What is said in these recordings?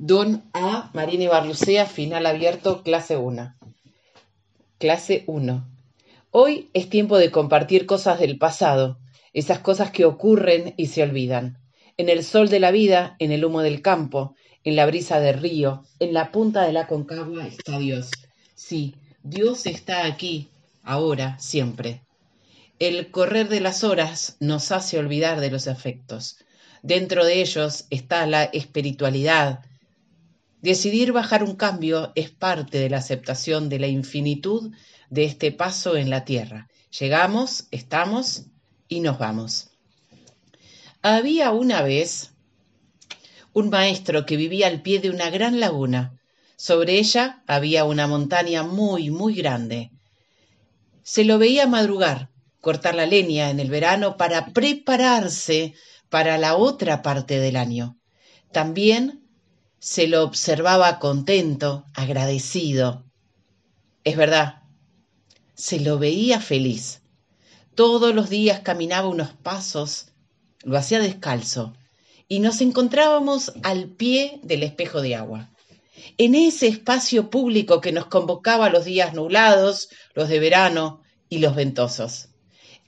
Don A. Marini Barlucea, final abierto, clase 1. Clase 1. Hoy es tiempo de compartir cosas del pasado, esas cosas que ocurren y se olvidan. En el sol de la vida, en el humo del campo, en la brisa del río, en la punta de la concagua está Dios. Sí, Dios está aquí, ahora, siempre. El correr de las horas nos hace olvidar de los afectos. Dentro de ellos está la espiritualidad, Decidir bajar un cambio es parte de la aceptación de la infinitud de este paso en la tierra. Llegamos, estamos y nos vamos. Había una vez un maestro que vivía al pie de una gran laguna. Sobre ella había una montaña muy, muy grande. Se lo veía madrugar, cortar la leña en el verano para prepararse para la otra parte del año. También se lo observaba contento, agradecido. Es verdad, se lo veía feliz. Todos los días caminaba unos pasos, lo hacía descalzo, y nos encontrábamos al pie del espejo de agua. En ese espacio público que nos convocaba los días nublados, los de verano y los ventosos.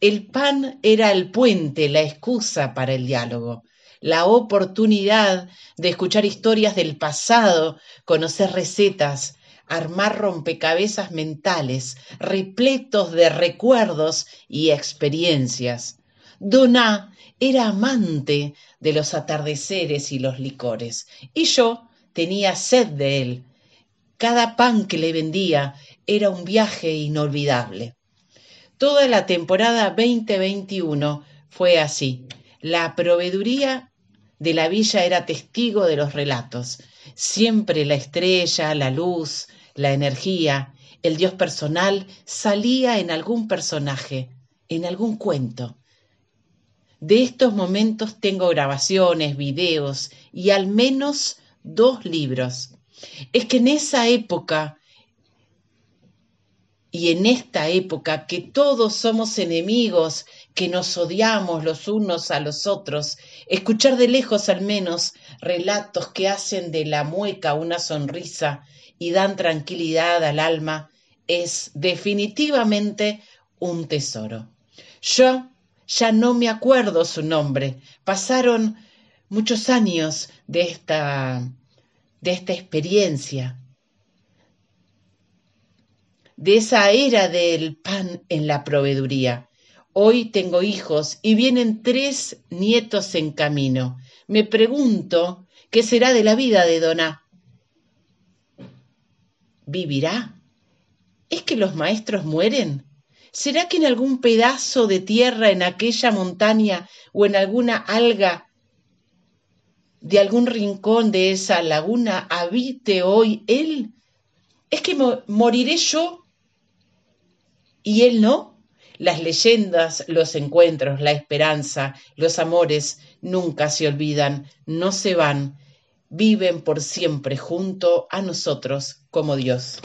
El pan era el puente, la excusa para el diálogo la oportunidad de escuchar historias del pasado, conocer recetas, armar rompecabezas mentales repletos de recuerdos y experiencias. Doná era amante de los atardeceres y los licores, y yo tenía sed de él. Cada pan que le vendía era un viaje inolvidable. Toda la temporada 2021 fue así. La proveeduría de la villa era testigo de los relatos. Siempre la estrella, la luz, la energía, el Dios personal salía en algún personaje, en algún cuento. De estos momentos tengo grabaciones, videos y al menos dos libros. Es que en esa época y en esta época que todos somos enemigos, que nos odiamos los unos a los otros, escuchar de lejos al menos relatos que hacen de la mueca una sonrisa y dan tranquilidad al alma, es definitivamente un tesoro. Yo ya no me acuerdo su nombre, pasaron muchos años de esta, de esta experiencia, de esa era del pan en la proveeduría. Hoy tengo hijos y vienen tres nietos en camino. Me pregunto qué será de la vida de Doná. ¿Vivirá? ¿Es que los maestros mueren? ¿Será que en algún pedazo de tierra, en aquella montaña o en alguna alga de algún rincón de esa laguna habite hoy él? ¿Es que moriré yo y él no. Las leyendas, los encuentros, la esperanza, los amores nunca se olvidan, no se van, viven por siempre junto a nosotros como Dios.